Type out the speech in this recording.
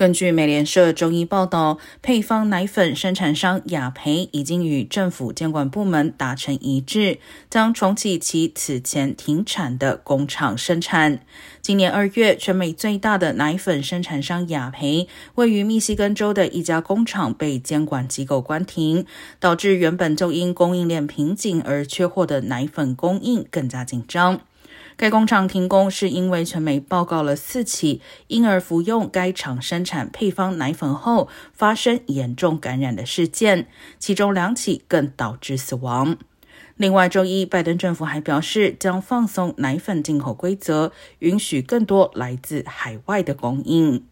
根据美联社周一报道，配方奶粉生产商雅培已经与政府监管部门达成一致，将重启其此前停产的工厂生产。今年二月，全美最大的奶粉生产商雅培位于密西根州的一家工厂被监管机构关停，导致原本就因供应链瓶颈而缺货的奶粉供应更加紧张。该工厂停工是因为全美报告了四起婴儿服用该厂生产配方奶粉后发生严重感染的事件，其中两起更导致死亡。另外，周一拜登政府还表示将放松奶粉进口规则，允许更多来自海外的供应。